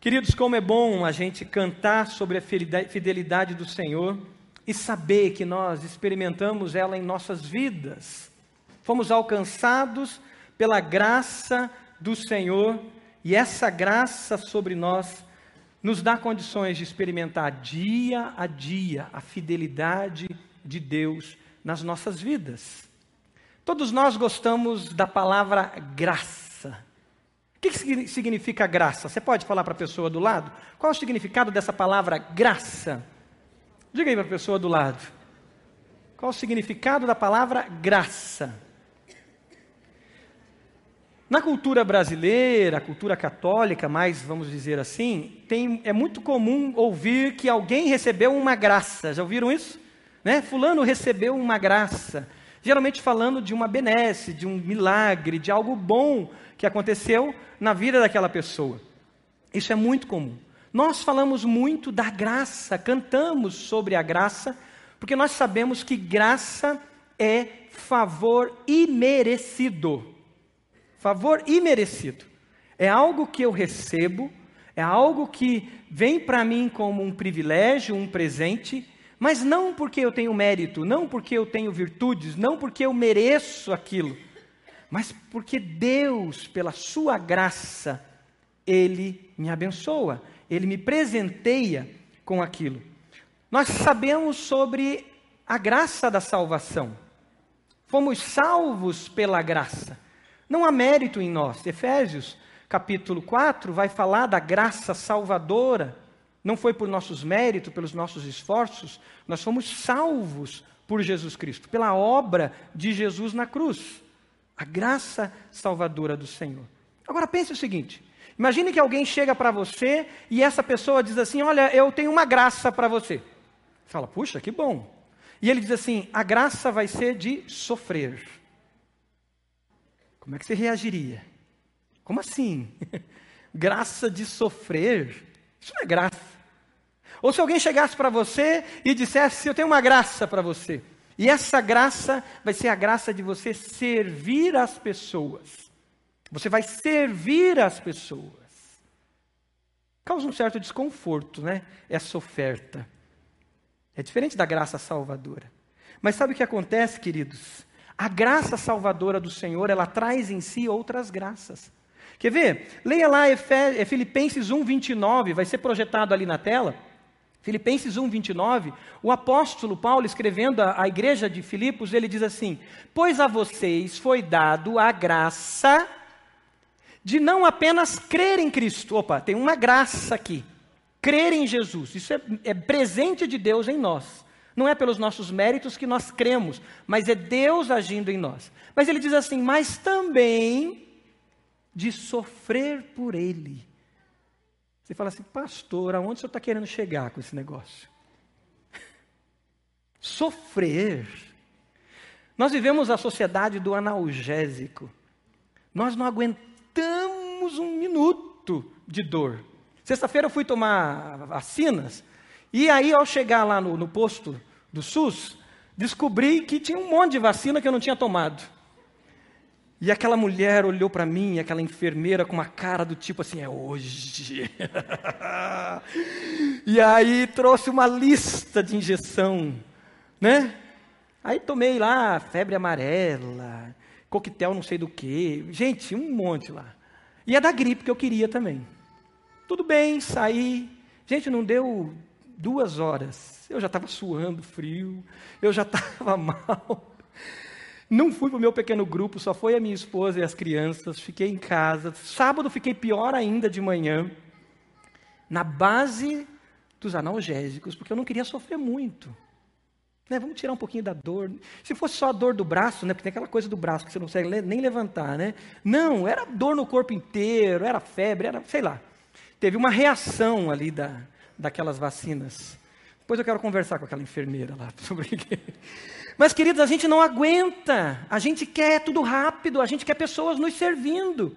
Queridos, como é bom a gente cantar sobre a fidelidade do Senhor e saber que nós experimentamos ela em nossas vidas. Fomos alcançados pela graça do Senhor e essa graça sobre nós nos dá condições de experimentar dia a dia a fidelidade de Deus nas nossas vidas. Todos nós gostamos da palavra graça. O que significa graça? Você pode falar para a pessoa do lado? Qual é o significado dessa palavra graça? Diga aí para a pessoa do lado. Qual o significado da palavra graça? Na cultura brasileira, cultura católica, mais vamos dizer assim, tem, é muito comum ouvir que alguém recebeu uma graça. Já ouviram isso? Né? Fulano recebeu uma graça. Geralmente falando de uma benesse, de um milagre, de algo bom que aconteceu na vida daquela pessoa. Isso é muito comum. Nós falamos muito da graça, cantamos sobre a graça, porque nós sabemos que graça é favor imerecido. Favor imerecido. É algo que eu recebo, é algo que vem para mim como um privilégio, um presente, mas não porque eu tenho mérito, não porque eu tenho virtudes, não porque eu mereço aquilo mas porque Deus, pela sua graça, Ele me abençoa, Ele me presenteia com aquilo. Nós sabemos sobre a graça da salvação. Fomos salvos pela graça. Não há mérito em nós. Efésios, capítulo 4, vai falar da graça salvadora. Não foi por nossos méritos, pelos nossos esforços, nós fomos salvos por Jesus Cristo, pela obra de Jesus na cruz a graça salvadora do Senhor. Agora pense o seguinte: imagine que alguém chega para você e essa pessoa diz assim: Olha, eu tenho uma graça para você. Fala, puxa, que bom. E ele diz assim: A graça vai ser de sofrer. Como é que você reagiria? Como assim? graça de sofrer? Isso não é graça. Ou se alguém chegasse para você e dissesse: Eu tenho uma graça para você. E essa graça vai ser a graça de você servir as pessoas. Você vai servir as pessoas. Causa um certo desconforto, né? Essa oferta. É diferente da graça salvadora. Mas sabe o que acontece, queridos? A graça salvadora do Senhor, ela traz em si outras graças. Quer ver? Leia lá Filipenses 1, 29, vai ser projetado ali na tela. Filipenses 1, 29, o apóstolo Paulo, escrevendo à igreja de Filipos, ele diz assim: Pois a vocês foi dado a graça de não apenas crer em Cristo. Opa, tem uma graça aqui. Crer em Jesus. Isso é, é presente de Deus em nós. Não é pelos nossos méritos que nós cremos, mas é Deus agindo em nós. Mas ele diz assim: Mas também de sofrer por Ele você fala assim, pastor, aonde o senhor está querendo chegar com esse negócio? Sofrer. Nós vivemos a sociedade do analgésico. Nós não aguentamos um minuto de dor. Sexta-feira eu fui tomar vacinas, e aí, ao chegar lá no, no posto do SUS, descobri que tinha um monte de vacina que eu não tinha tomado. E aquela mulher olhou para mim, aquela enfermeira, com uma cara do tipo assim: é hoje. e aí trouxe uma lista de injeção, né? Aí tomei lá febre amarela, coquetel não sei do que, gente, um monte lá. E é da gripe que eu queria também. Tudo bem, saí. Gente, não deu duas horas. Eu já estava suando frio, eu já estava mal. Não fui para o meu pequeno grupo, só foi a minha esposa e as crianças. Fiquei em casa. Sábado fiquei pior ainda de manhã, na base dos analgésicos, porque eu não queria sofrer muito. Né, vamos tirar um pouquinho da dor. Se fosse só a dor do braço, né, porque tem aquela coisa do braço que você não consegue nem levantar, né? Não, era dor no corpo inteiro, era febre, era, sei lá. Teve uma reação ali da, daquelas vacinas. Depois eu quero conversar com aquela enfermeira lá sobre mas, queridos, a gente não aguenta. A gente quer tudo rápido, a gente quer pessoas nos servindo.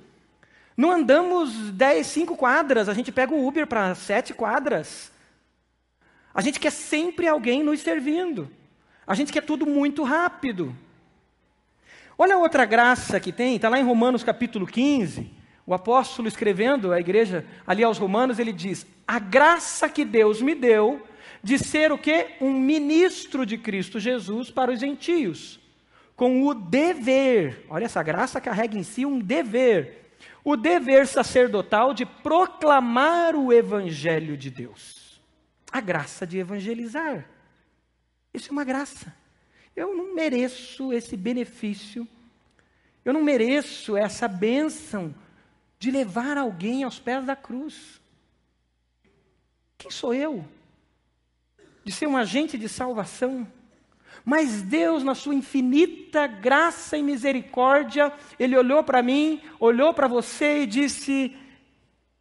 Não andamos 10, 5 quadras, a gente pega o Uber para 7 quadras. A gente quer sempre alguém nos servindo. A gente quer tudo muito rápido. Olha a outra graça que tem, está lá em Romanos capítulo 15. O apóstolo escrevendo à igreja, ali aos Romanos, ele diz: A graça que Deus me deu de ser o que? Um ministro de Cristo Jesus para os gentios, com o dever, olha essa graça carrega em si um dever, o dever sacerdotal de proclamar o evangelho de Deus. A graça de evangelizar. Isso é uma graça. Eu não mereço esse benefício. Eu não mereço essa bênção de levar alguém aos pés da cruz. Quem sou eu? De ser um agente de salvação. Mas Deus, na sua infinita graça e misericórdia, Ele olhou para mim, olhou para você e disse: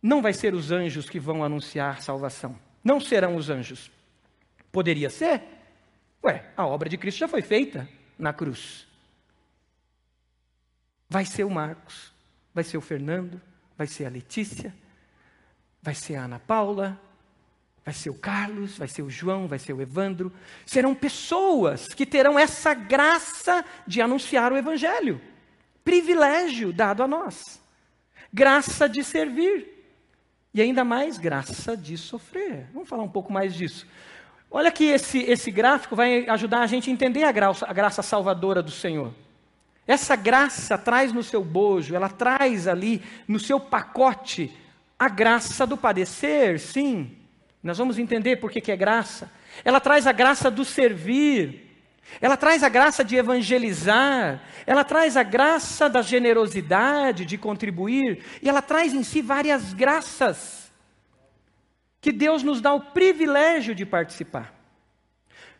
Não vai ser os anjos que vão anunciar salvação. Não serão os anjos. Poderia ser? Ué, a obra de Cristo já foi feita na cruz. Vai ser o Marcos, vai ser o Fernando, vai ser a Letícia, vai ser a Ana Paula, vai ser o Carlos, vai ser o João, vai ser o Evandro. Serão pessoas que terão essa graça de anunciar o Evangelho. Privilégio dado a nós. Graça de servir. E ainda mais graça de sofrer. Vamos falar um pouco mais disso. Olha que esse, esse gráfico vai ajudar a gente a entender a graça, a graça salvadora do Senhor. Essa graça traz no seu bojo, ela traz ali no seu pacote a graça do padecer, sim. Nós vamos entender por que, é graça. Ela traz a graça do servir, ela traz a graça de evangelizar, ela traz a graça da generosidade, de contribuir, e ela traz em si várias graças que Deus nos dá o privilégio de participar.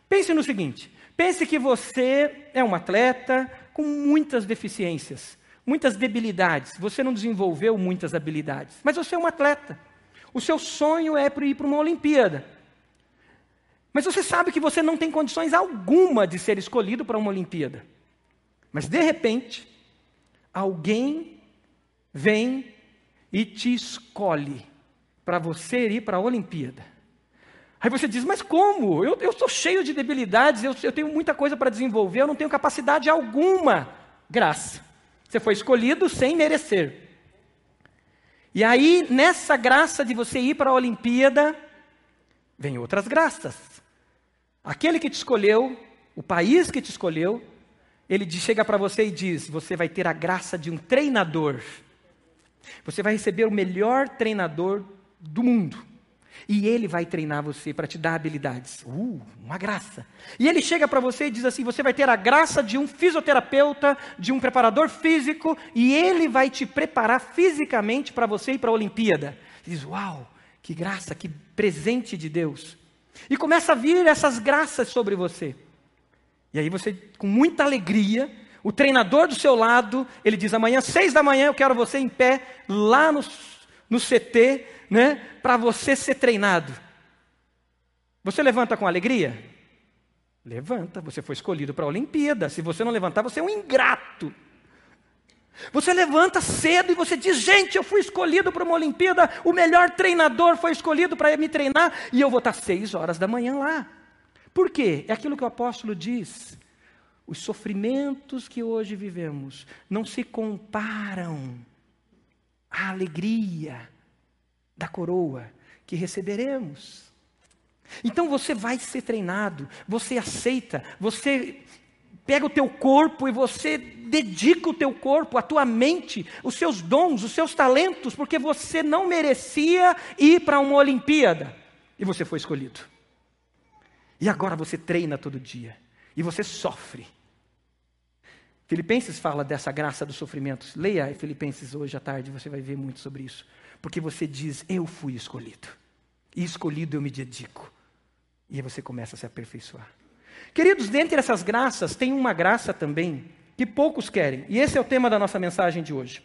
Pense no seguinte: pense que você é um atleta, com muitas deficiências, muitas debilidades. Você não desenvolveu muitas habilidades, mas você é um atleta. O seu sonho é ir para uma Olimpíada. Mas você sabe que você não tem condições alguma de ser escolhido para uma Olimpíada. Mas de repente, alguém vem e te escolhe para você ir para a Olimpíada. Aí você diz, mas como? Eu, eu sou cheio de debilidades, eu, eu tenho muita coisa para desenvolver, eu não tenho capacidade alguma. Graça. Você foi escolhido sem merecer. E aí, nessa graça de você ir para a Olimpíada, vem outras graças. Aquele que te escolheu, o país que te escolheu, ele chega para você e diz: Você vai ter a graça de um treinador. Você vai receber o melhor treinador do mundo. E ele vai treinar você para te dar habilidades. Uh, uma graça. E ele chega para você e diz assim: você vai ter a graça de um fisioterapeuta, de um preparador físico, e ele vai te preparar fisicamente para você ir para a Olimpíada. Você diz: uau, que graça, que presente de Deus. E começa a vir essas graças sobre você. E aí você, com muita alegria, o treinador do seu lado, ele diz: amanhã, seis da manhã, eu quero você em pé, lá no, no CT, né, para você ser treinado. Você levanta com alegria? Levanta, você foi escolhido para a Olimpíada. Se você não levantar, você é um ingrato. Você levanta cedo e você diz: Gente, eu fui escolhido para uma Olimpíada, o melhor treinador foi escolhido para me treinar e eu vou estar seis horas da manhã lá. Por quê? É aquilo que o apóstolo diz. Os sofrimentos que hoje vivemos não se comparam à alegria da coroa que receberemos. Então você vai ser treinado, você aceita, você pega o teu corpo e você dedica o teu corpo, a tua mente, os seus dons, os seus talentos, porque você não merecia ir para uma Olimpíada e você foi escolhido. E agora você treina todo dia e você sofre. Filipenses fala dessa graça dos sofrimentos. Leia Filipenses hoje à tarde, você vai ver muito sobre isso. Porque você diz, eu fui escolhido. E escolhido eu me dedico. E aí você começa a se aperfeiçoar. Queridos, dentre essas graças, tem uma graça também que poucos querem. E esse é o tema da nossa mensagem de hoje.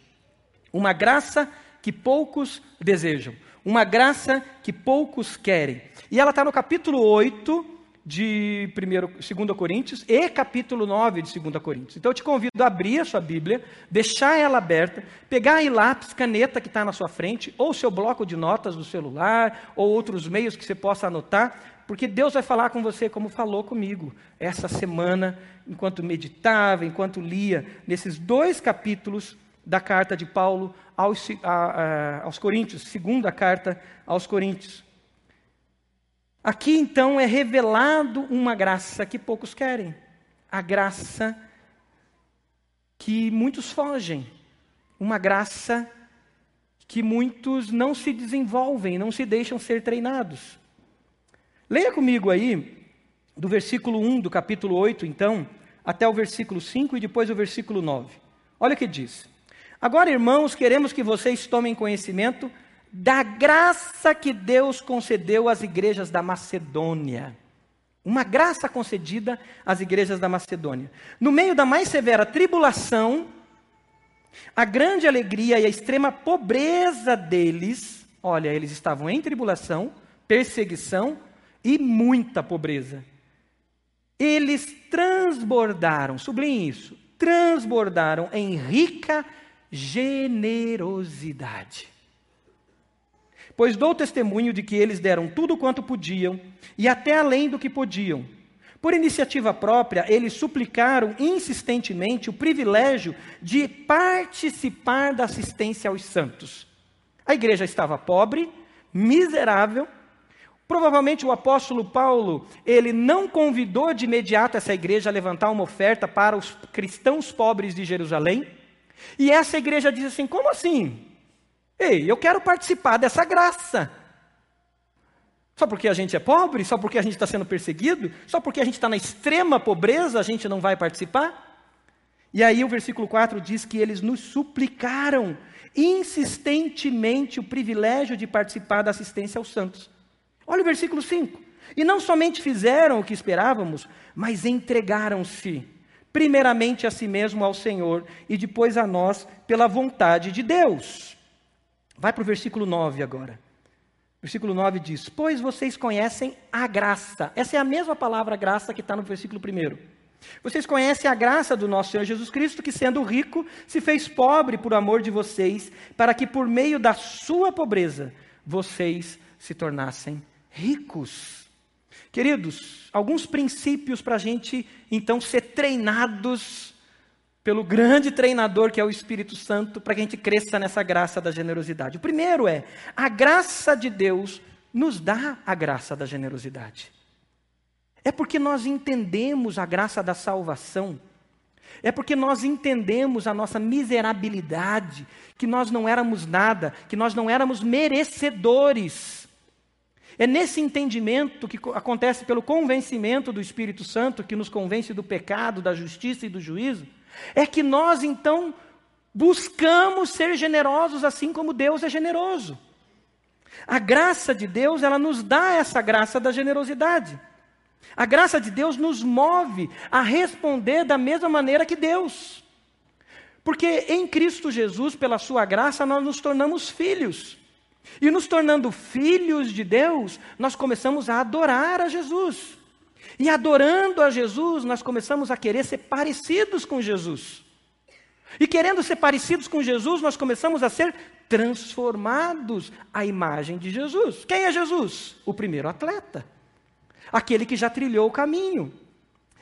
Uma graça que poucos desejam. Uma graça que poucos querem. E ela está no capítulo 8 de 2 Coríntios e capítulo 9 de 2 Coríntios. Então eu te convido a abrir a sua Bíblia, deixar ela aberta, pegar aí lápis, caneta que está na sua frente, ou seu bloco de notas do celular, ou outros meios que você possa anotar, porque Deus vai falar com você como falou comigo essa semana, enquanto meditava, enquanto lia nesses dois capítulos da carta de Paulo aos, a, a, aos Coríntios, segunda carta aos Coríntios. Aqui então é revelado uma graça que poucos querem, a graça que muitos fogem, uma graça que muitos não se desenvolvem, não se deixam ser treinados. Leia comigo aí, do versículo 1 do capítulo 8, então, até o versículo 5 e depois o versículo 9. Olha o que diz. Agora, irmãos, queremos que vocês tomem conhecimento da graça que Deus concedeu às igrejas da Macedônia. Uma graça concedida às igrejas da Macedônia. No meio da mais severa tribulação, a grande alegria e a extrema pobreza deles, olha, eles estavam em tribulação, perseguição e muita pobreza. Eles transbordaram, sublinhe isso, transbordaram em rica generosidade. Pois dou testemunho de que eles deram tudo quanto podiam e até além do que podiam. Por iniciativa própria, eles suplicaram insistentemente o privilégio de participar da assistência aos santos. A igreja estava pobre, miserável. Provavelmente o apóstolo Paulo, ele não convidou de imediato essa igreja a levantar uma oferta para os cristãos pobres de Jerusalém. E essa igreja diz assim: como assim? Ei, eu quero participar dessa graça. Só porque a gente é pobre? Só porque a gente está sendo perseguido? Só porque a gente está na extrema pobreza, a gente não vai participar? E aí o versículo 4 diz que eles nos suplicaram insistentemente o privilégio de participar da assistência aos santos. Olha o versículo 5. E não somente fizeram o que esperávamos, mas entregaram-se, primeiramente a si mesmo ao Senhor e depois a nós, pela vontade de Deus. Vai para o versículo 9 agora. Versículo 9 diz: Pois vocês conhecem a graça. Essa é a mesma palavra graça que está no versículo 1. Vocês conhecem a graça do nosso Senhor Jesus Cristo, que sendo rico, se fez pobre por amor de vocês, para que por meio da sua pobreza vocês se tornassem ricos. Queridos, alguns princípios para a gente então ser treinados pelo grande treinador que é o Espírito Santo, para que a gente cresça nessa graça da generosidade. O primeiro é: a graça de Deus nos dá a graça da generosidade. É porque nós entendemos a graça da salvação, é porque nós entendemos a nossa miserabilidade, que nós não éramos nada, que nós não éramos merecedores. É nesse entendimento que acontece pelo convencimento do Espírito Santo, que nos convence do pecado, da justiça e do juízo, é que nós então buscamos ser generosos assim como Deus é generoso. A graça de Deus, ela nos dá essa graça da generosidade. A graça de Deus nos move a responder da mesma maneira que Deus. Porque em Cristo Jesus, pela Sua graça, nós nos tornamos filhos. E nos tornando filhos de Deus, nós começamos a adorar a Jesus. E adorando a Jesus, nós começamos a querer ser parecidos com Jesus. E querendo ser parecidos com Jesus, nós começamos a ser transformados à imagem de Jesus. Quem é Jesus? O primeiro atleta. Aquele que já trilhou o caminho.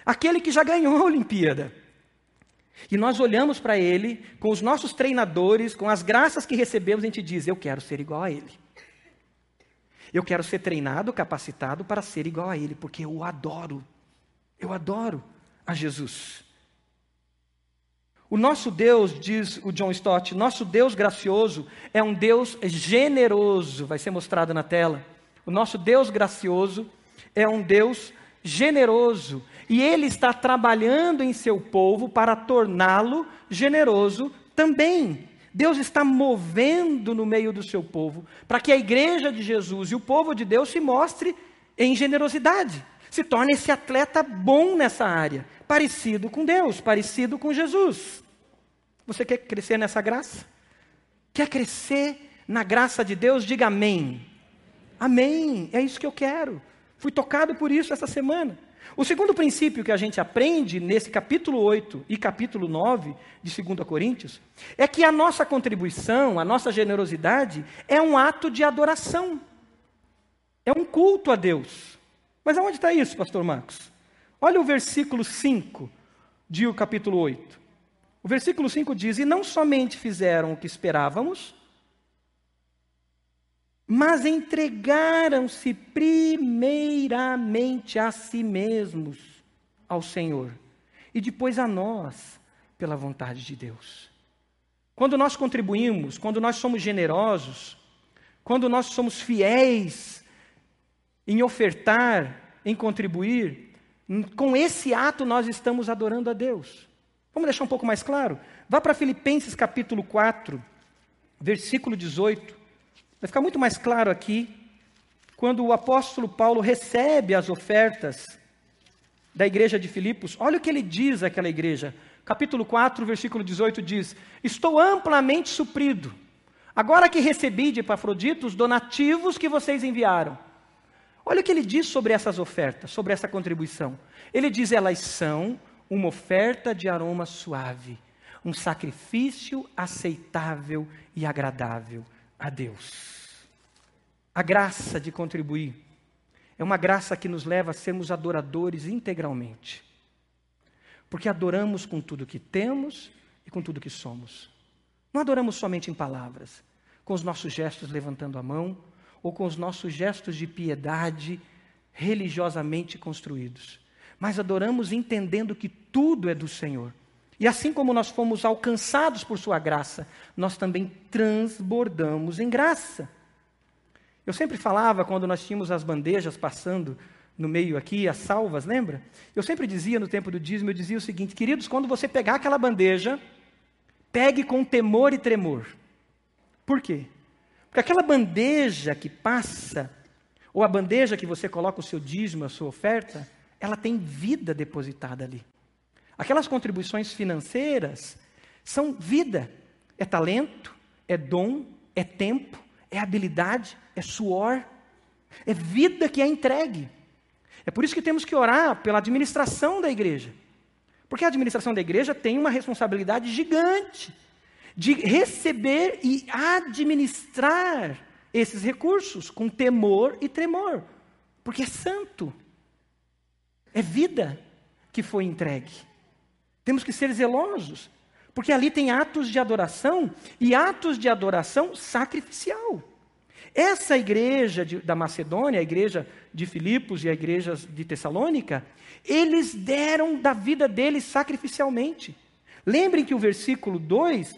Aquele que já ganhou a Olimpíada. E nós olhamos para ele, com os nossos treinadores, com as graças que recebemos, a gente diz: Eu quero ser igual a ele. Eu quero ser treinado, capacitado para ser igual a Ele, porque eu adoro. Eu adoro a Jesus. O nosso Deus, diz o John Stott, nosso Deus gracioso é um Deus generoso, vai ser mostrado na tela. O nosso Deus gracioso é um Deus generoso e ele está trabalhando em seu povo para torná-lo generoso também. Deus está movendo no meio do seu povo para que a igreja de Jesus e o povo de Deus se mostre em generosidade, se torne esse atleta bom nessa área, parecido com Deus, parecido com Jesus. Você quer crescer nessa graça? Quer crescer na graça de Deus? Diga amém. Amém. É isso que eu quero. Fui tocado por isso essa semana. O segundo princípio que a gente aprende nesse capítulo 8 e capítulo 9 de 2 Coríntios é que a nossa contribuição, a nossa generosidade é um ato de adoração. É um culto a Deus. Mas aonde está isso, pastor Marcos? Olha o versículo 5 de o capítulo 8. O versículo 5 diz: E não somente fizeram o que esperávamos, mas entregaram-se primeiramente a si mesmos ao Senhor e depois a nós, pela vontade de Deus. Quando nós contribuímos, quando nós somos generosos, quando nós somos fiéis em ofertar, em contribuir, com esse ato nós estamos adorando a Deus. Vamos deixar um pouco mais claro? Vá para Filipenses capítulo 4, versículo 18. Vai ficar muito mais claro aqui, quando o apóstolo Paulo recebe as ofertas da igreja de Filipos. Olha o que ele diz àquela igreja. Capítulo 4, versículo 18 diz: Estou amplamente suprido. Agora que recebi de Epafrodito os donativos que vocês enviaram. Olha o que ele diz sobre essas ofertas, sobre essa contribuição. Ele diz: elas são uma oferta de aroma suave, um sacrifício aceitável e agradável a Deus. A graça de contribuir é uma graça que nos leva a sermos adoradores integralmente. Porque adoramos com tudo que temos e com tudo que somos. Não adoramos somente em palavras, com os nossos gestos levantando a mão ou com os nossos gestos de piedade religiosamente construídos, mas adoramos entendendo que tudo é do Senhor e assim como nós fomos alcançados por Sua graça, nós também transbordamos em graça. Eu sempre falava, quando nós tínhamos as bandejas passando no meio aqui, as salvas, lembra? Eu sempre dizia no tempo do dízimo, eu dizia o seguinte, queridos, quando você pegar aquela bandeja, pegue com temor e tremor. Por quê? Porque aquela bandeja que passa, ou a bandeja que você coloca o seu dízimo, a sua oferta, ela tem vida depositada ali. Aquelas contribuições financeiras são vida, é talento, é dom, é tempo, é habilidade, é suor, é vida que é entregue. É por isso que temos que orar pela administração da igreja. Porque a administração da igreja tem uma responsabilidade gigante de receber e administrar esses recursos com temor e tremor, porque é santo, é vida que foi entregue. Temos que ser zelosos, porque ali tem atos de adoração e atos de adoração sacrificial. Essa igreja de, da Macedônia, a igreja de Filipos e a igreja de Tessalônica, eles deram da vida deles sacrificialmente. Lembrem que o versículo 2,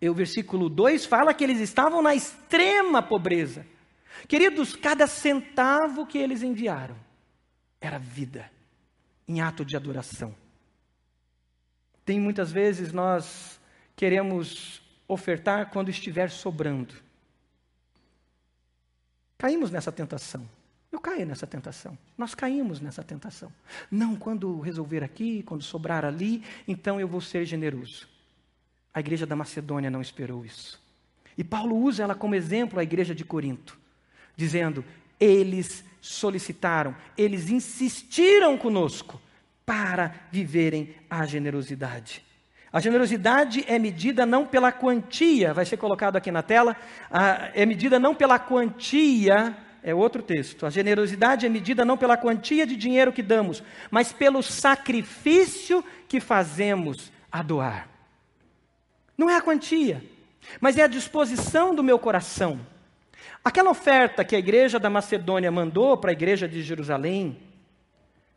o versículo 2 fala que eles estavam na extrema pobreza. Queridos, cada centavo que eles enviaram era vida, em ato de adoração. Tem muitas vezes nós queremos ofertar quando estiver sobrando. Caímos nessa tentação. Eu caí nessa tentação. Nós caímos nessa tentação. Não, quando resolver aqui, quando sobrar ali, então eu vou ser generoso. A igreja da Macedônia não esperou isso. E Paulo usa ela como exemplo a igreja de Corinto, dizendo: eles solicitaram, eles insistiram conosco para viverem a generosidade. A generosidade é medida não pela quantia, vai ser colocado aqui na tela, é medida não pela quantia, é outro texto. A generosidade é medida não pela quantia de dinheiro que damos, mas pelo sacrifício que fazemos a doar. Não é a quantia, mas é a disposição do meu coração. Aquela oferta que a igreja da Macedônia mandou para a igreja de Jerusalém,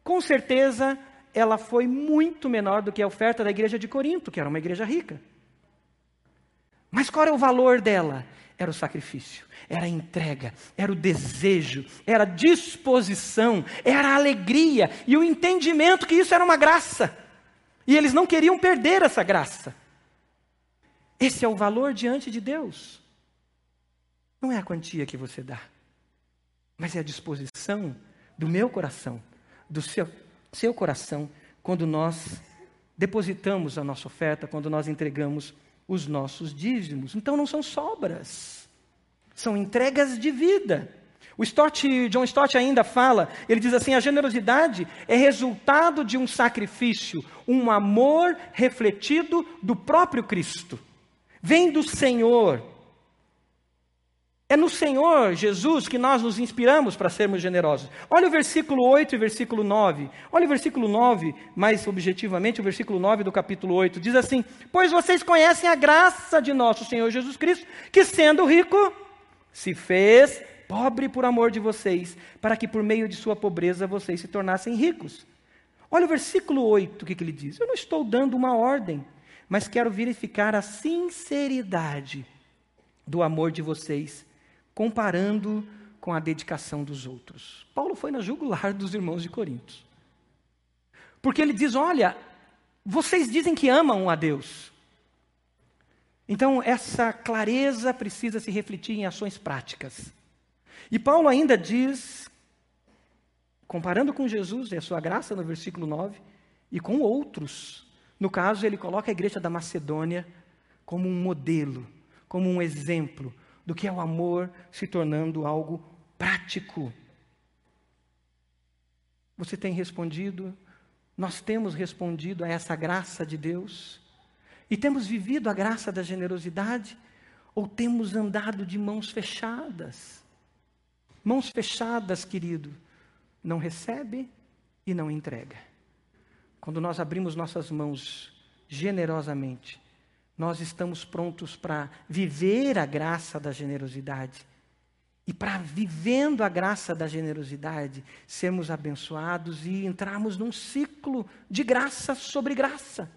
com certeza ela foi muito menor do que a oferta da igreja de Corinto, que era uma igreja rica. Mas qual era o valor dela? Era o sacrifício, era a entrega, era o desejo, era a disposição, era a alegria e o entendimento que isso era uma graça. E eles não queriam perder essa graça. Esse é o valor diante de Deus. Não é a quantia que você dá, mas é a disposição do meu coração, do seu seu coração quando nós depositamos a nossa oferta, quando nós entregamos os nossos dízimos. Então não são sobras, são entregas de vida. O Stott, John Stott ainda fala, ele diz assim: a generosidade é resultado de um sacrifício, um amor refletido do próprio Cristo. Vem do Senhor. É no Senhor Jesus que nós nos inspiramos para sermos generosos. Olha o versículo 8 e versículo 9. Olha o versículo 9, mais objetivamente, o versículo 9 do capítulo 8. Diz assim: Pois vocês conhecem a graça de nosso Senhor Jesus Cristo, que sendo rico, se fez pobre por amor de vocês, para que por meio de sua pobreza vocês se tornassem ricos. Olha o versículo 8, o que, que ele diz? Eu não estou dando uma ordem, mas quero verificar a sinceridade do amor de vocês comparando com a dedicação dos outros. Paulo foi na jugular dos irmãos de Corinto. Porque ele diz: Olha, vocês dizem que amam a Deus. Então, essa clareza precisa se refletir em ações práticas. E Paulo ainda diz, comparando com Jesus e a sua graça no versículo 9, e com outros. No caso, ele coloca a igreja da Macedônia como um modelo, como um exemplo, do que é o amor se tornando algo prático. Você tem respondido? Nós temos respondido a essa graça de Deus? E temos vivido a graça da generosidade? Ou temos andado de mãos fechadas? Mãos fechadas, querido, não recebe e não entrega. Quando nós abrimos nossas mãos generosamente, nós estamos prontos para viver a graça da generosidade. E para vivendo a graça da generosidade, sermos abençoados e entrarmos num ciclo de graça sobre graça.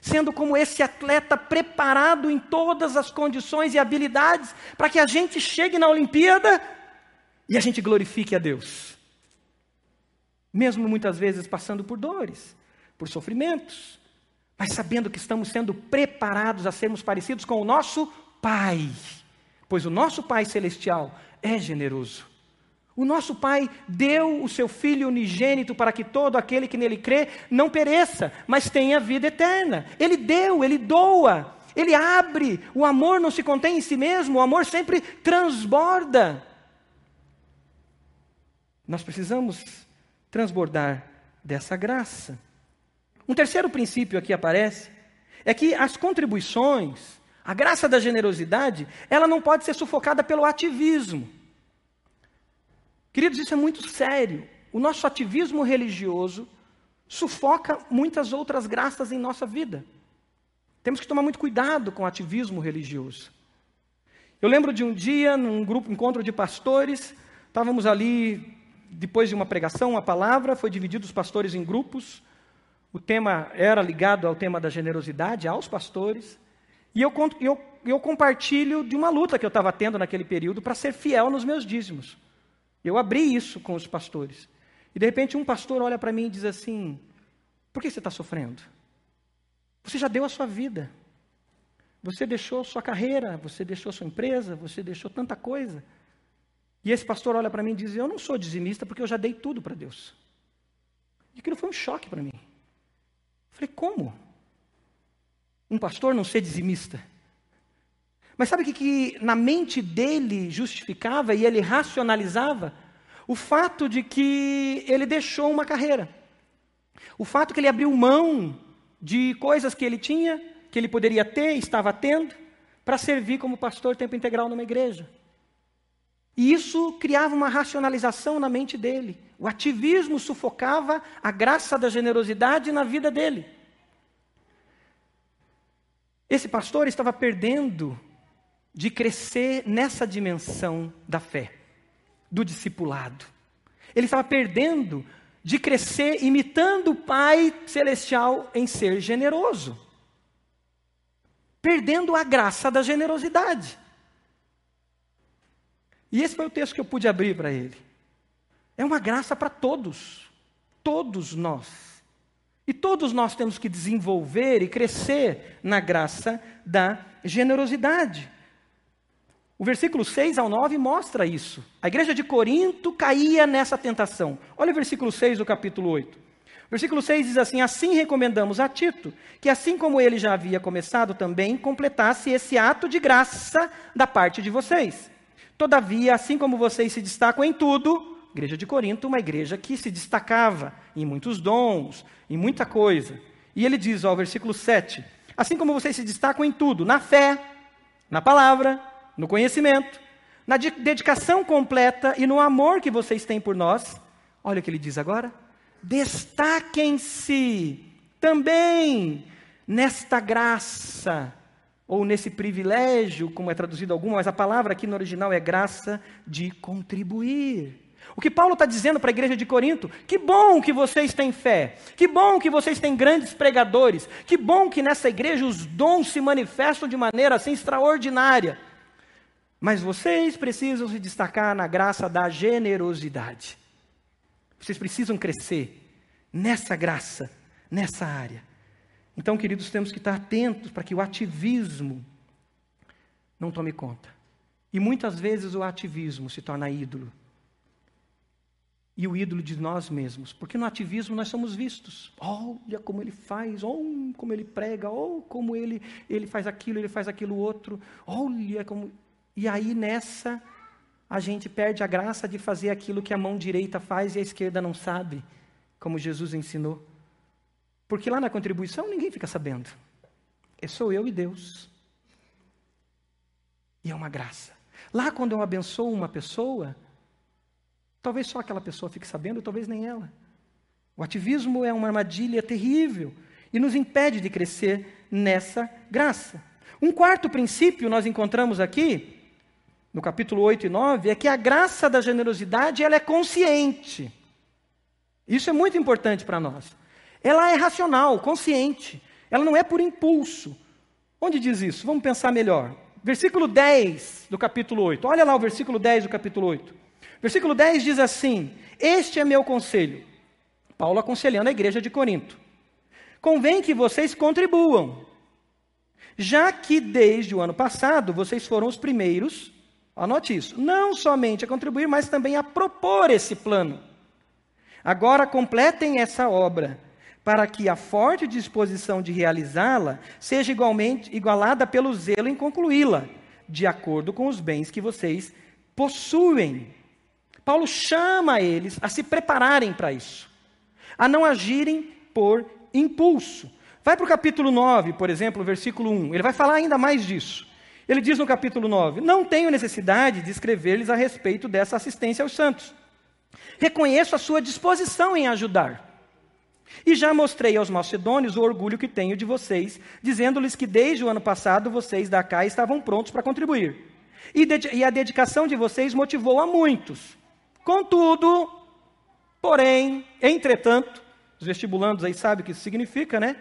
Sendo como esse atleta preparado em todas as condições e habilidades para que a gente chegue na Olimpíada e a gente glorifique a Deus. Mesmo muitas vezes passando por dores, por sofrimentos, mas sabendo que estamos sendo preparados a sermos parecidos com o nosso Pai, pois o nosso Pai Celestial é generoso. O nosso Pai deu o seu Filho unigênito para que todo aquele que nele crê não pereça, mas tenha vida eterna. Ele deu, ele doa, ele abre. O amor não se contém em si mesmo, o amor sempre transborda. Nós precisamos transbordar dessa graça. Um terceiro princípio aqui aparece é que as contribuições, a graça da generosidade, ela não pode ser sufocada pelo ativismo. Queridos, isso é muito sério. O nosso ativismo religioso sufoca muitas outras graças em nossa vida. Temos que tomar muito cuidado com o ativismo religioso. Eu lembro de um dia, num grupo, encontro de pastores, estávamos ali, depois de uma pregação, uma palavra, foi dividido os pastores em grupos, o tema era ligado ao tema da generosidade, aos pastores. E eu, eu, eu compartilho de uma luta que eu estava tendo naquele período para ser fiel nos meus dízimos. Eu abri isso com os pastores. E de repente um pastor olha para mim e diz assim: Por que você está sofrendo? Você já deu a sua vida. Você deixou sua carreira, você deixou sua empresa, você deixou tanta coisa. E esse pastor olha para mim e diz: Eu não sou dizimista porque eu já dei tudo para Deus. E aquilo foi um choque para mim. Falei, como? Um pastor não ser dizimista? Mas sabe o que, que na mente dele justificava e ele racionalizava? O fato de que ele deixou uma carreira. O fato que ele abriu mão de coisas que ele tinha, que ele poderia ter, estava tendo, para servir como pastor tempo integral numa igreja. E isso criava uma racionalização na mente dele. O ativismo sufocava a graça da generosidade na vida dele. Esse pastor estava perdendo de crescer nessa dimensão da fé, do discipulado. Ele estava perdendo de crescer imitando o Pai Celestial em ser generoso. Perdendo a graça da generosidade. E esse foi o texto que eu pude abrir para ele. É uma graça para todos, todos nós. E todos nós temos que desenvolver e crescer na graça da generosidade. O versículo 6 ao 9 mostra isso. A igreja de Corinto caía nessa tentação. Olha o versículo 6 do capítulo 8. O versículo 6 diz assim: Assim recomendamos a Tito, que assim como ele já havia começado também, completasse esse ato de graça da parte de vocês. Todavia, assim como vocês se destacam em tudo, igreja de Corinto, uma igreja que se destacava em muitos dons, em muita coisa. E ele diz, ao versículo 7, assim como vocês se destacam em tudo, na fé, na palavra, no conhecimento, na dedicação completa e no amor que vocês têm por nós, olha o que ele diz agora: destaquem-se também nesta graça, ou nesse privilégio, como é traduzido alguma, mas a palavra aqui no original é graça de contribuir. O que Paulo está dizendo para a igreja de Corinto? Que bom que vocês têm fé, que bom que vocês têm grandes pregadores, que bom que nessa igreja os dons se manifestam de maneira assim extraordinária. Mas vocês precisam se destacar na graça da generosidade. Vocês precisam crescer nessa graça, nessa área. Então, queridos, temos que estar atentos para que o ativismo não tome conta. E muitas vezes o ativismo se torna ídolo. E o ídolo de nós mesmos. Porque no ativismo nós somos vistos. Olha como ele faz, oh, como ele prega, oh, como ele, ele faz aquilo, ele faz aquilo outro. Olha como. E aí nessa a gente perde a graça de fazer aquilo que a mão direita faz e a esquerda não sabe, como Jesus ensinou. Porque lá na contribuição ninguém fica sabendo. É sou eu e Deus. E é uma graça. Lá quando eu abençoo uma pessoa, talvez só aquela pessoa fique sabendo, talvez nem ela. O ativismo é uma armadilha terrível e nos impede de crescer nessa graça. Um quarto princípio nós encontramos aqui, no capítulo 8 e 9, é que a graça da generosidade ela é consciente. Isso é muito importante para nós. Ela é racional, consciente. Ela não é por impulso. Onde diz isso? Vamos pensar melhor. Versículo 10 do capítulo 8. Olha lá o versículo 10 do capítulo 8. Versículo 10 diz assim: Este é meu conselho. Paulo aconselhando a igreja de Corinto. Convém que vocês contribuam, já que desde o ano passado vocês foram os primeiros, anote isso, não somente a contribuir, mas também a propor esse plano. Agora completem essa obra para que a forte disposição de realizá-la seja igualmente igualada pelo zelo em concluí-la, de acordo com os bens que vocês possuem. Paulo chama eles a se prepararem para isso, a não agirem por impulso. Vai para o capítulo 9, por exemplo, versículo 1. Ele vai falar ainda mais disso. Ele diz no capítulo 9: Não tenho necessidade de escrever-lhes a respeito dessa assistência aos santos. Reconheço a sua disposição em ajudar e já mostrei aos macedônios o orgulho que tenho de vocês, dizendo-lhes que desde o ano passado vocês da CAI estavam prontos para contribuir. E, e a dedicação de vocês motivou a muitos. Contudo, porém, entretanto, os vestibulandos aí sabem o que isso significa, né?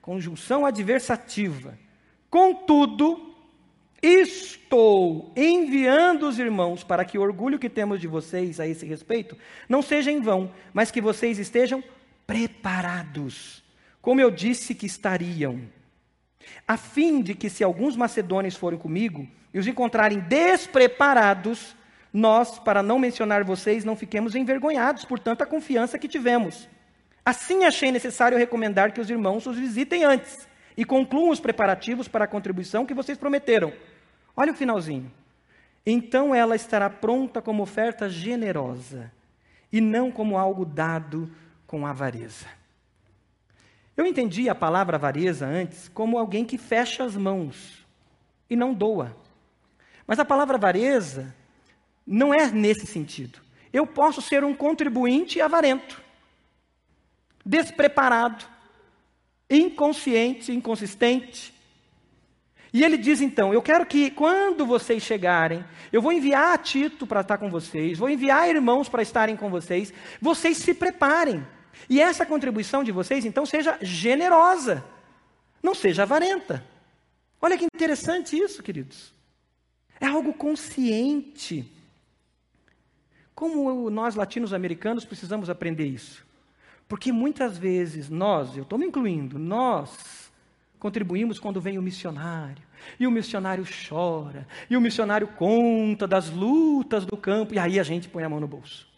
Conjunção adversativa. Contudo, estou enviando os irmãos para que o orgulho que temos de vocês a esse respeito não seja em vão, mas que vocês estejam preparados, como eu disse que estariam, a fim de que, se alguns macedônios forem comigo e os encontrarem despreparados, nós, para não mencionar vocês, não fiquemos envergonhados por tanta confiança que tivemos. Assim achei necessário recomendar que os irmãos os visitem antes e concluam os preparativos para a contribuição que vocês prometeram. Olha o finalzinho. Então ela estará pronta como oferta generosa e não como algo dado com avareza. Eu entendi a palavra avareza antes como alguém que fecha as mãos e não doa. Mas a palavra avareza não é nesse sentido. Eu posso ser um contribuinte avarento, despreparado, inconsciente, inconsistente. E ele diz então: Eu quero que quando vocês chegarem, eu vou enviar Tito para estar com vocês, vou enviar irmãos para estarem com vocês, vocês se preparem. E essa contribuição de vocês, então, seja generosa, não seja avarenta. Olha que interessante isso, queridos. É algo consciente. Como nós latinos-americanos precisamos aprender isso? Porque muitas vezes nós, eu estou me incluindo, nós contribuímos quando vem o missionário, e o missionário chora, e o missionário conta das lutas do campo, e aí a gente põe a mão no bolso.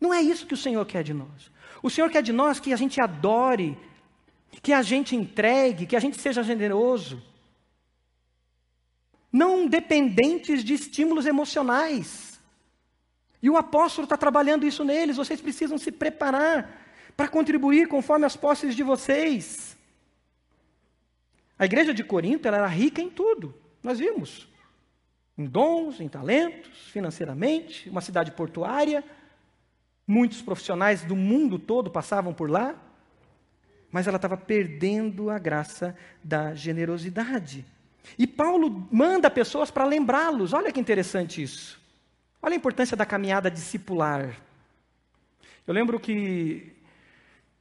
Não é isso que o Senhor quer de nós. O Senhor quer de nós que a gente adore, que a gente entregue, que a gente seja generoso. Não dependentes de estímulos emocionais. E o apóstolo está trabalhando isso neles. Vocês precisam se preparar para contribuir conforme as posses de vocês. A igreja de Corinto era rica em tudo, nós vimos. em dons, em talentos, financeiramente, uma cidade portuária. Muitos profissionais do mundo todo passavam por lá, mas ela estava perdendo a graça da generosidade. E Paulo manda pessoas para lembrá-los. Olha que interessante isso. Olha a importância da caminhada discipular. Eu lembro que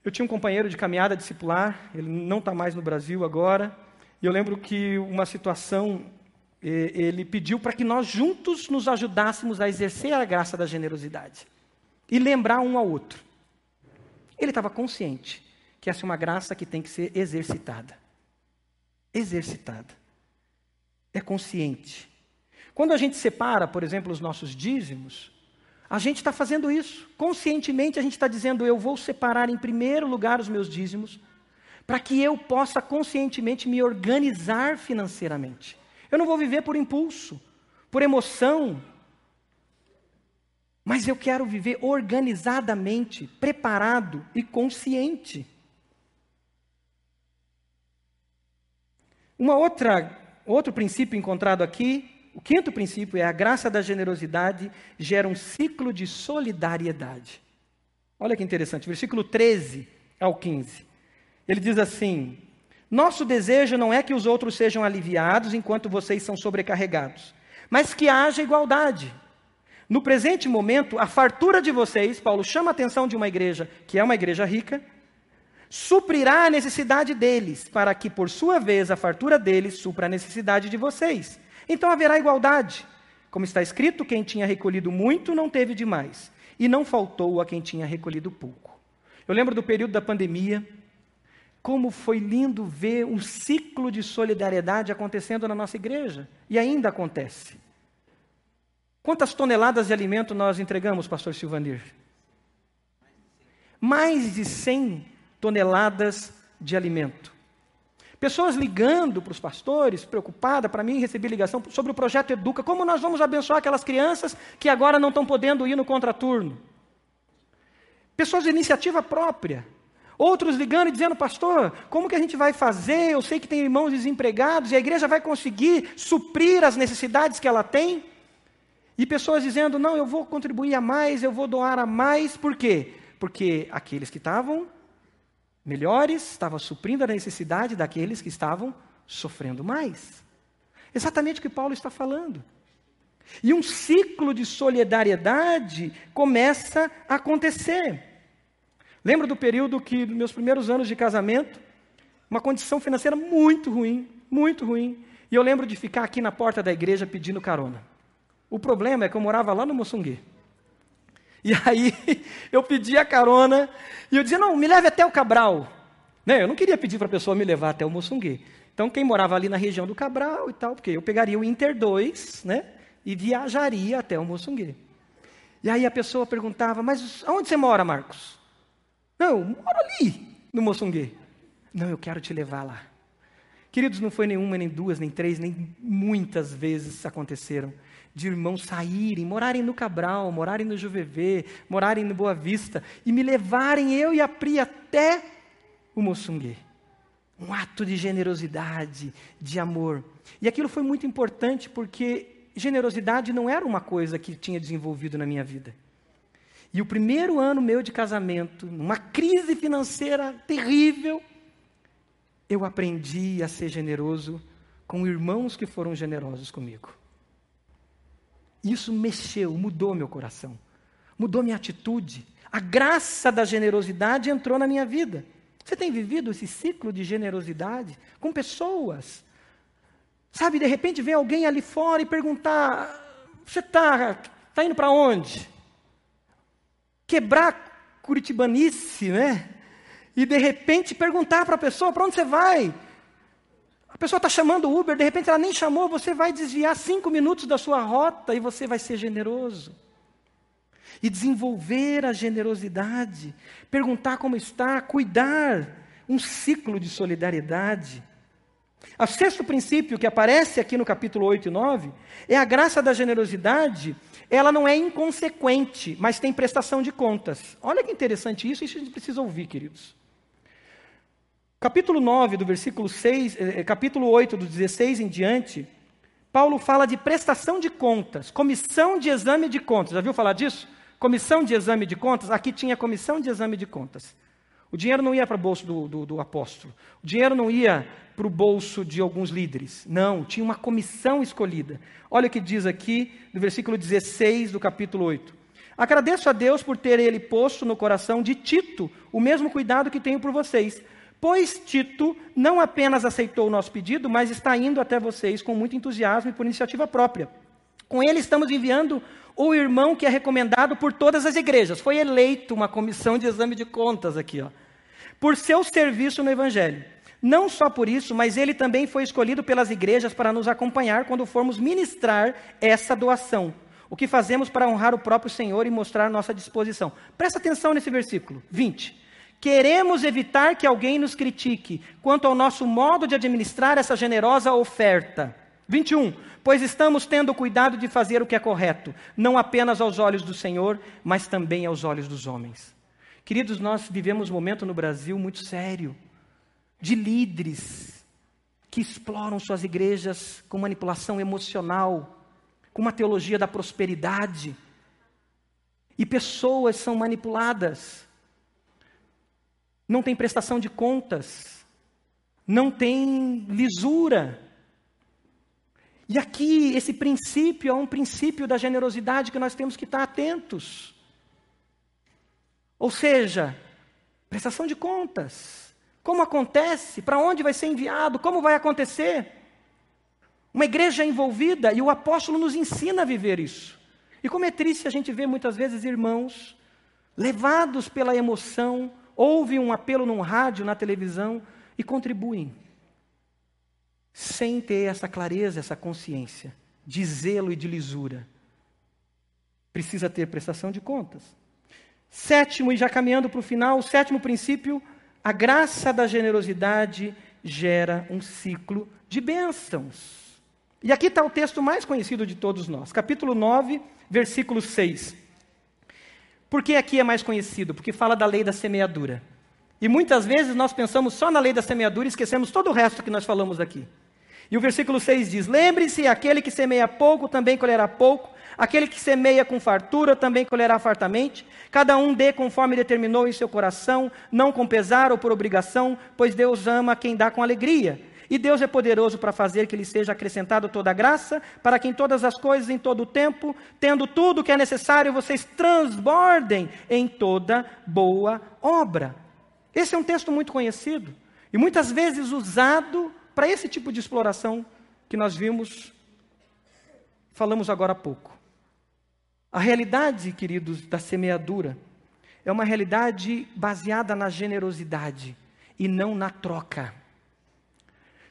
eu tinha um companheiro de caminhada discipular, ele não está mais no Brasil agora, e eu lembro que uma situação, ele pediu para que nós juntos nos ajudássemos a exercer a graça da generosidade e lembrar um ao outro. Ele estava consciente que essa é uma graça que tem que ser exercitada. Exercitada. É consciente. Quando a gente separa, por exemplo, os nossos dízimos, a gente está fazendo isso. Conscientemente, a gente está dizendo: eu vou separar em primeiro lugar os meus dízimos, para que eu possa conscientemente me organizar financeiramente. Eu não vou viver por impulso, por emoção, mas eu quero viver organizadamente, preparado e consciente. Uma outra outro princípio encontrado aqui o quinto princípio é a graça da generosidade gera um ciclo de solidariedade. Olha que interessante, versículo 13 ao 15. Ele diz assim: Nosso desejo não é que os outros sejam aliviados enquanto vocês são sobrecarregados, mas que haja igualdade. No presente momento, a fartura de vocês, Paulo chama a atenção de uma igreja que é uma igreja rica, suprirá a necessidade deles, para que, por sua vez, a fartura deles supra a necessidade de vocês. Então haverá igualdade. Como está escrito, quem tinha recolhido muito não teve demais, e não faltou a quem tinha recolhido pouco. Eu lembro do período da pandemia, como foi lindo ver um ciclo de solidariedade acontecendo na nossa igreja, e ainda acontece. Quantas toneladas de alimento nós entregamos, pastor Silvanir? Mais de 100 toneladas de alimento. Pessoas ligando para os pastores, preocupada, para mim recebi ligação sobre o projeto Educa. Como nós vamos abençoar aquelas crianças que agora não estão podendo ir no contraturno? Pessoas de iniciativa própria. Outros ligando e dizendo, pastor, como que a gente vai fazer? Eu sei que tem irmãos desempregados e a igreja vai conseguir suprir as necessidades que ela tem. E pessoas dizendo, não, eu vou contribuir a mais, eu vou doar a mais. Por quê? Porque aqueles que estavam melhores, estava suprindo a necessidade daqueles que estavam sofrendo mais. Exatamente o que Paulo está falando. E um ciclo de solidariedade começa a acontecer. Lembro do período que, nos meus primeiros anos de casamento, uma condição financeira muito ruim, muito ruim. E eu lembro de ficar aqui na porta da igreja pedindo carona. O problema é que eu morava lá no Moçungue. E aí eu pedi a carona e eu dizia: não, me leve até o Cabral. Né? Eu não queria pedir para a pessoa me levar até o Moçungue. Então, quem morava ali na região do Cabral e tal, porque eu pegaria o Inter 2 né? e viajaria até o Moçungue. E aí a pessoa perguntava: mas aonde você mora, Marcos? Não, eu moro ali, no Moçungue. Não, eu quero te levar lá. Queridos, não foi nenhuma, nem duas, nem três, nem muitas vezes aconteceram de irmãos saírem, morarem no Cabral, morarem no Juvevê, morarem no Boa Vista e me levarem eu e a Pri até o Moçungue. Um ato de generosidade, de amor. E aquilo foi muito importante porque generosidade não era uma coisa que tinha desenvolvido na minha vida. E o primeiro ano meu de casamento, numa crise financeira terrível, eu aprendi a ser generoso com irmãos que foram generosos comigo. Isso mexeu, mudou meu coração, mudou minha atitude. A graça da generosidade entrou na minha vida. Você tem vivido esse ciclo de generosidade com pessoas? Sabe, de repente vem alguém ali fora e perguntar: você está tá indo para onde? Quebrar curitibanice, né? E de repente perguntar para a pessoa: para onde você vai? pessoa está chamando o Uber, de repente ela nem chamou, você vai desviar cinco minutos da sua rota e você vai ser generoso. E desenvolver a generosidade, perguntar como está, cuidar, um ciclo de solidariedade. O sexto princípio que aparece aqui no capítulo 8 e 9 é a graça da generosidade, ela não é inconsequente, mas tem prestação de contas. Olha que interessante isso, isso a gente precisa ouvir, queridos. Capítulo 9, do versículo 6, eh, eh, capítulo 8, do 16 em diante, Paulo fala de prestação de contas, comissão de exame de contas. Já viu falar disso? Comissão de exame de contas? Aqui tinha comissão de exame de contas. O dinheiro não ia para o bolso do, do, do apóstolo. O dinheiro não ia para o bolso de alguns líderes. Não, tinha uma comissão escolhida. Olha o que diz aqui no versículo 16 do capítulo 8. Agradeço a Deus por ter ele posto no coração de Tito o mesmo cuidado que tenho por vocês. Pois Tito não apenas aceitou o nosso pedido, mas está indo até vocês com muito entusiasmo e por iniciativa própria. Com ele estamos enviando o irmão que é recomendado por todas as igrejas. Foi eleito uma comissão de exame de contas aqui, ó por seu serviço no Evangelho. Não só por isso, mas ele também foi escolhido pelas igrejas para nos acompanhar quando formos ministrar essa doação. O que fazemos para honrar o próprio Senhor e mostrar nossa disposição. Presta atenção nesse versículo 20. Queremos evitar que alguém nos critique quanto ao nosso modo de administrar essa generosa oferta. 21. Pois estamos tendo cuidado de fazer o que é correto, não apenas aos olhos do Senhor, mas também aos olhos dos homens. Queridos, nós vivemos um momento no Brasil muito sério de líderes que exploram suas igrejas com manipulação emocional, com uma teologia da prosperidade. E pessoas são manipuladas. Não tem prestação de contas, não tem lisura. E aqui, esse princípio é um princípio da generosidade que nós temos que estar atentos. Ou seja, prestação de contas. Como acontece? Para onde vai ser enviado? Como vai acontecer? Uma igreja envolvida e o apóstolo nos ensina a viver isso. E como é triste a gente ver muitas vezes irmãos levados pela emoção, ouvem um apelo num rádio, na televisão e contribuem, sem ter essa clareza, essa consciência de zelo e de lisura. Precisa ter prestação de contas. Sétimo, e já caminhando para o final, o sétimo princípio, a graça da generosidade gera um ciclo de bênçãos. E aqui está o texto mais conhecido de todos nós, capítulo 9, versículo 6. Por que aqui é mais conhecido? Porque fala da lei da semeadura. E muitas vezes nós pensamos só na lei da semeadura e esquecemos todo o resto que nós falamos aqui. E o versículo 6 diz: Lembre-se, aquele que semeia pouco também colherá pouco, Aquele que semeia com fartura também colherá fartamente. Cada um dê conforme determinou em seu coração, não com pesar ou por obrigação, pois Deus ama quem dá com alegria. E Deus é poderoso para fazer que lhe seja acrescentado toda a graça, para que em todas as coisas, em todo o tempo, tendo tudo o que é necessário, vocês transbordem em toda boa obra. Esse é um texto muito conhecido e muitas vezes usado para esse tipo de exploração que nós vimos, falamos agora há pouco. A realidade, queridos, da semeadura é uma realidade baseada na generosidade e não na troca.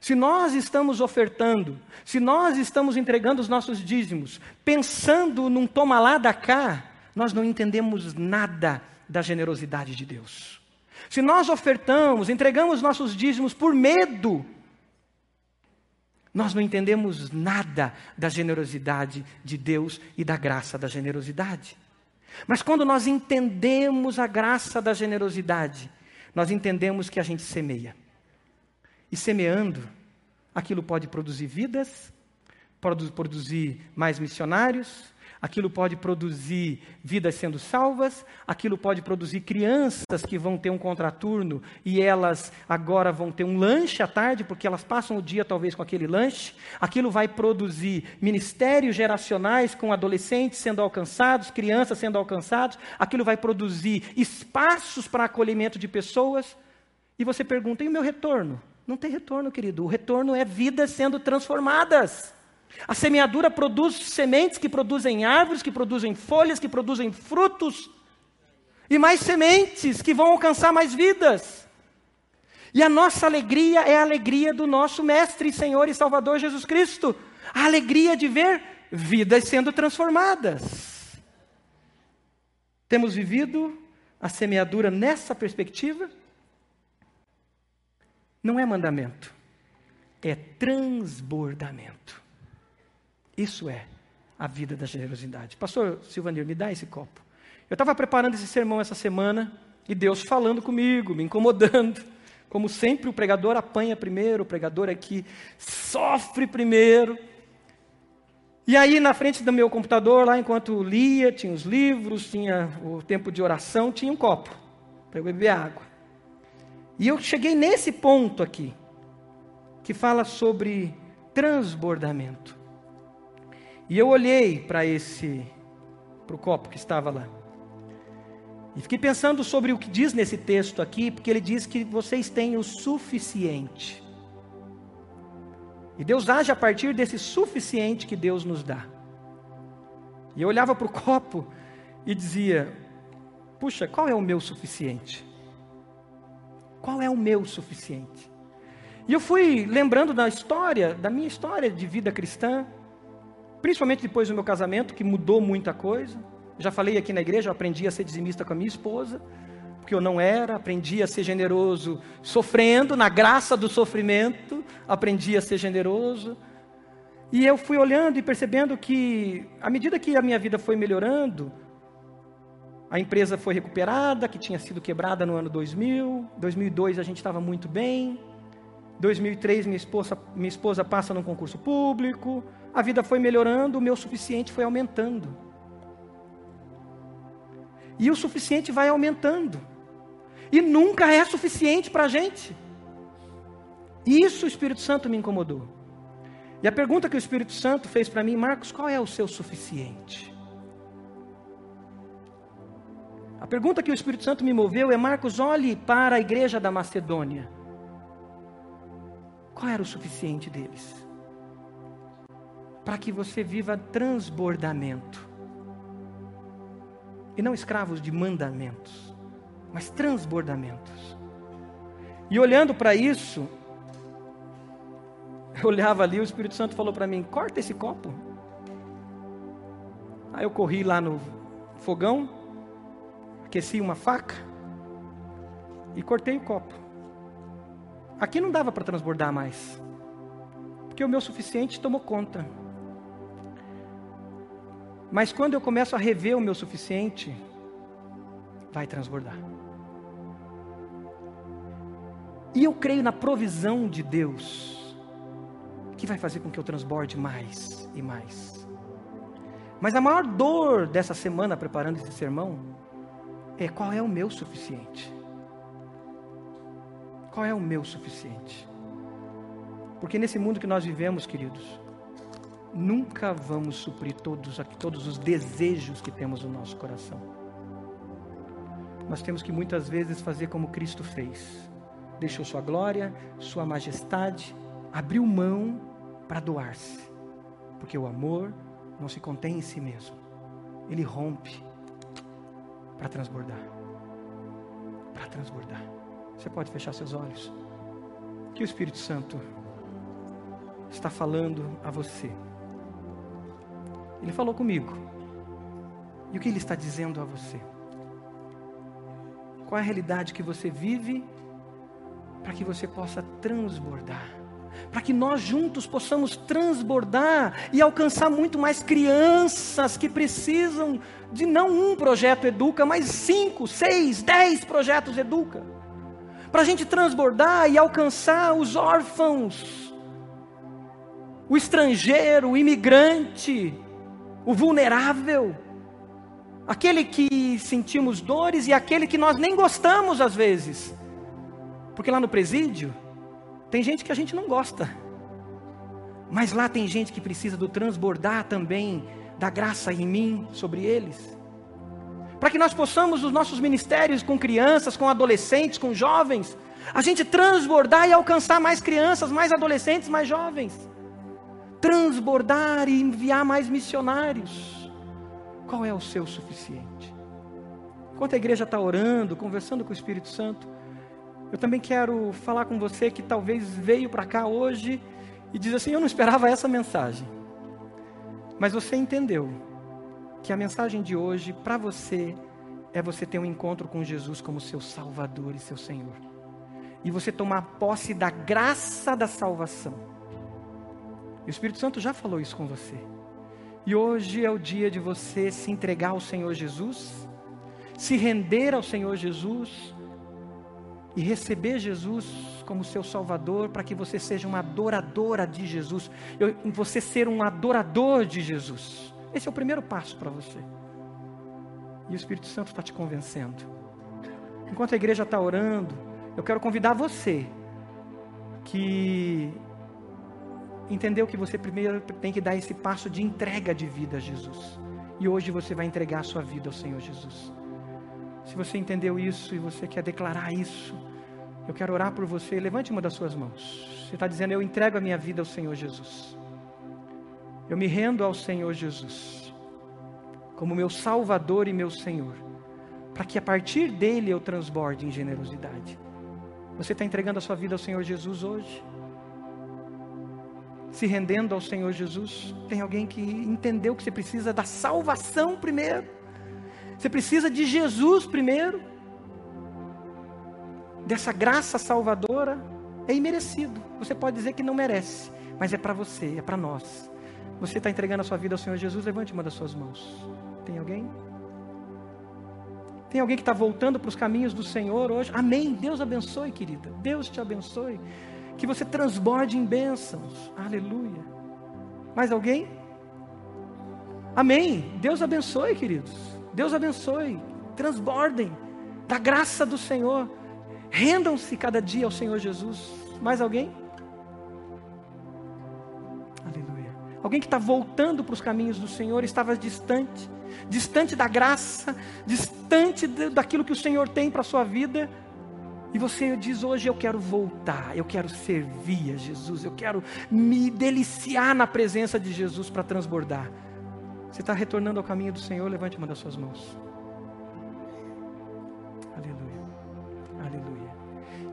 Se nós estamos ofertando, se nós estamos entregando os nossos dízimos, pensando num toma lá da cá, nós não entendemos nada da generosidade de Deus. Se nós ofertamos, entregamos nossos dízimos por medo, nós não entendemos nada da generosidade de Deus e da graça da generosidade. Mas quando nós entendemos a graça da generosidade, nós entendemos que a gente semeia. E semeando, aquilo pode produzir vidas, produzir mais missionários, aquilo pode produzir vidas sendo salvas, aquilo pode produzir crianças que vão ter um contraturno e elas agora vão ter um lanche à tarde, porque elas passam o dia talvez com aquele lanche, aquilo vai produzir ministérios geracionais com adolescentes sendo alcançados, crianças sendo alcançados, aquilo vai produzir espaços para acolhimento de pessoas. E você pergunta: e o meu retorno? Não tem retorno, querido. O retorno é vidas sendo transformadas. A semeadura produz sementes que produzem árvores, que produzem folhas, que produzem frutos, e mais sementes que vão alcançar mais vidas. E a nossa alegria é a alegria do nosso Mestre, Senhor e Salvador Jesus Cristo. A alegria de ver vidas sendo transformadas. Temos vivido a semeadura nessa perspectiva? Não é mandamento, é transbordamento. Isso é a vida da generosidade. Pastor Silvanir, me dá esse copo. Eu estava preparando esse sermão essa semana e Deus falando comigo, me incomodando. Como sempre, o pregador apanha primeiro, o pregador aqui sofre primeiro. E aí, na frente do meu computador, lá enquanto lia, tinha os livros, tinha o tempo de oração, tinha um copo para eu beber água. E eu cheguei nesse ponto aqui, que fala sobre transbordamento. E eu olhei para esse, para o copo que estava lá. E fiquei pensando sobre o que diz nesse texto aqui, porque ele diz que vocês têm o suficiente. E Deus age a partir desse suficiente que Deus nos dá. E eu olhava para o copo e dizia: Puxa, qual é o meu suficiente? Qual é o meu suficiente? E eu fui lembrando da história, da minha história de vida cristã, principalmente depois do meu casamento, que mudou muita coisa. Já falei aqui na igreja, eu aprendi a ser dizimista com a minha esposa, porque eu não era, aprendi a ser generoso sofrendo, na graça do sofrimento, aprendi a ser generoso. E eu fui olhando e percebendo que, à medida que a minha vida foi melhorando, a empresa foi recuperada, que tinha sido quebrada no ano 2000. 2002 a gente estava muito bem. 2003 minha esposa, minha esposa passa num concurso público. A vida foi melhorando, o meu suficiente foi aumentando. E o suficiente vai aumentando. E nunca é suficiente para a gente. Isso o Espírito Santo me incomodou. E a pergunta que o Espírito Santo fez para mim, Marcos, qual é o seu suficiente? A pergunta que o Espírito Santo me moveu é: Marcos, olhe para a igreja da Macedônia. Qual era o suficiente deles? Para que você viva transbordamento e não escravos de mandamentos, mas transbordamentos. E olhando para isso, eu olhava ali, o Espírito Santo falou para mim: corta esse copo. Aí eu corri lá no fogão, aqueci uma faca e cortei o copo. Aqui não dava para transbordar mais, porque o meu suficiente tomou conta. Mas quando eu começo a rever o meu suficiente, vai transbordar. E eu creio na provisão de Deus, que vai fazer com que eu transborde mais e mais. Mas a maior dor dessa semana preparando esse sermão é qual é o meu suficiente. Qual é o meu suficiente? Porque nesse mundo que nós vivemos, queridos, nunca vamos suprir todos, todos os desejos que temos no nosso coração. Nós temos que muitas vezes fazer como Cristo fez: deixou sua glória, sua majestade, abriu mão para doar-se, porque o amor não se contém em si mesmo, ele rompe para transbordar. Para transbordar. Você pode fechar seus olhos? Que o Espírito Santo está falando a você. Ele falou comigo. E o que ele está dizendo a você? Qual é a realidade que você vive para que você possa transbordar? Para que nós juntos possamos transbordar e alcançar muito mais crianças que precisam de não um projeto Educa, mas cinco, seis, dez projetos Educa. Para a gente transbordar e alcançar os órfãos, o estrangeiro, o imigrante, o vulnerável, aquele que sentimos dores e aquele que nós nem gostamos às vezes. Porque lá no presídio, tem gente que a gente não gosta, mas lá tem gente que precisa do transbordar também da graça em mim sobre eles. Para que nós possamos, os nossos ministérios com crianças, com adolescentes, com jovens, a gente transbordar e alcançar mais crianças, mais adolescentes, mais jovens transbordar e enviar mais missionários. Qual é o seu suficiente? Enquanto a igreja está orando, conversando com o Espírito Santo, eu também quero falar com você que talvez veio para cá hoje e diz assim: Eu não esperava essa mensagem. Mas você entendeu que a mensagem de hoje para você é você ter um encontro com Jesus como seu Salvador e seu Senhor. E você tomar posse da graça da salvação o Espírito Santo já falou isso com você. E hoje é o dia de você se entregar ao Senhor Jesus, se render ao Senhor Jesus e receber Jesus como seu Salvador, para que você seja uma adoradora de Jesus, eu, você ser um adorador de Jesus. Esse é o primeiro passo para você. E o Espírito Santo está te convencendo. Enquanto a igreja está orando, eu quero convidar você que entendeu que você primeiro tem que dar esse passo de entrega de vida a Jesus. E hoje você vai entregar a sua vida ao Senhor Jesus. Se você entendeu isso e você quer declarar isso, eu quero orar por você. Levante uma das suas mãos. Você está dizendo: Eu entrego a minha vida ao Senhor Jesus. Eu me rendo ao Senhor Jesus, como meu Salvador e meu Senhor, para que a partir dele eu transborde em generosidade. Você está entregando a sua vida ao Senhor Jesus hoje? Se rendendo ao Senhor Jesus? Tem alguém que entendeu que você precisa da salvação primeiro? Você precisa de Jesus primeiro? Dessa graça salvadora? É imerecido. Você pode dizer que não merece, mas é para você, é para nós. Você está entregando a sua vida ao Senhor Jesus? Levante uma das suas mãos. Tem alguém? Tem alguém que está voltando para os caminhos do Senhor hoje? Amém. Deus abençoe, querida. Deus te abençoe. Que você transborde em bênçãos. Aleluia. Mais alguém? Amém. Deus abençoe, queridos. Deus abençoe. Transbordem da graça do Senhor. Rendam-se cada dia ao Senhor Jesus. Mais alguém? Alguém que está voltando para os caminhos do Senhor, estava distante, distante da graça, distante daquilo que o Senhor tem para a sua vida. E você diz hoje: Eu quero voltar, eu quero servir a Jesus, eu quero me deliciar na presença de Jesus para transbordar. Você está retornando ao caminho do Senhor? Levante uma das suas mãos. Aleluia. Aleluia.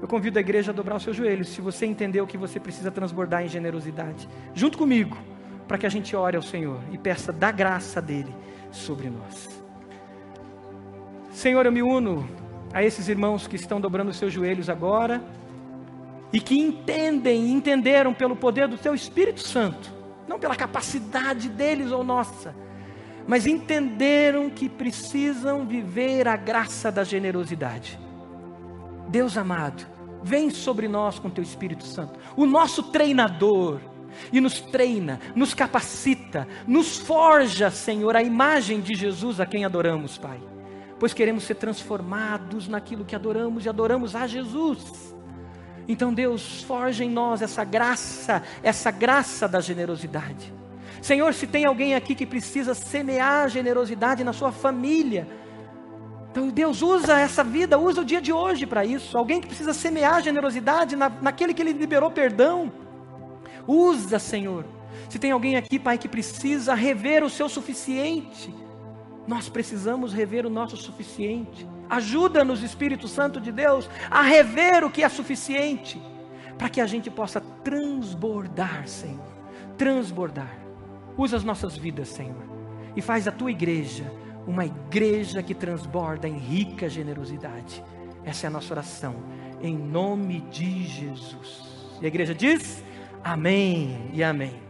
Eu convido a igreja a dobrar os seus joelhos, se você entendeu que você precisa transbordar em generosidade, junto comigo para que a gente ore ao Senhor e peça da graça dele sobre nós. Senhor, eu me uno a esses irmãos que estão dobrando os seus joelhos agora e que entendem, entenderam pelo poder do teu Espírito Santo, não pela capacidade deles ou nossa, mas entenderam que precisam viver a graça da generosidade. Deus amado, vem sobre nós com teu Espírito Santo, o nosso treinador e nos treina, nos capacita, nos forja, Senhor, a imagem de Jesus a quem adoramos, Pai. Pois queremos ser transformados naquilo que adoramos e adoramos a Jesus. Então, Deus, forja em nós essa graça, essa graça da generosidade. Senhor, se tem alguém aqui que precisa semear generosidade na sua família, então Deus usa essa vida, usa o dia de hoje para isso. Alguém que precisa semear generosidade na, naquele que Ele liberou perdão. Usa, Senhor. Se tem alguém aqui, Pai, que precisa rever o seu suficiente, nós precisamos rever o nosso suficiente. Ajuda-nos, Espírito Santo de Deus, a rever o que é suficiente, para que a gente possa transbordar, Senhor. Transbordar. Usa as nossas vidas, Senhor, e faz a tua igreja uma igreja que transborda em rica generosidade. Essa é a nossa oração, em nome de Jesus. E a igreja diz: Amém e amém.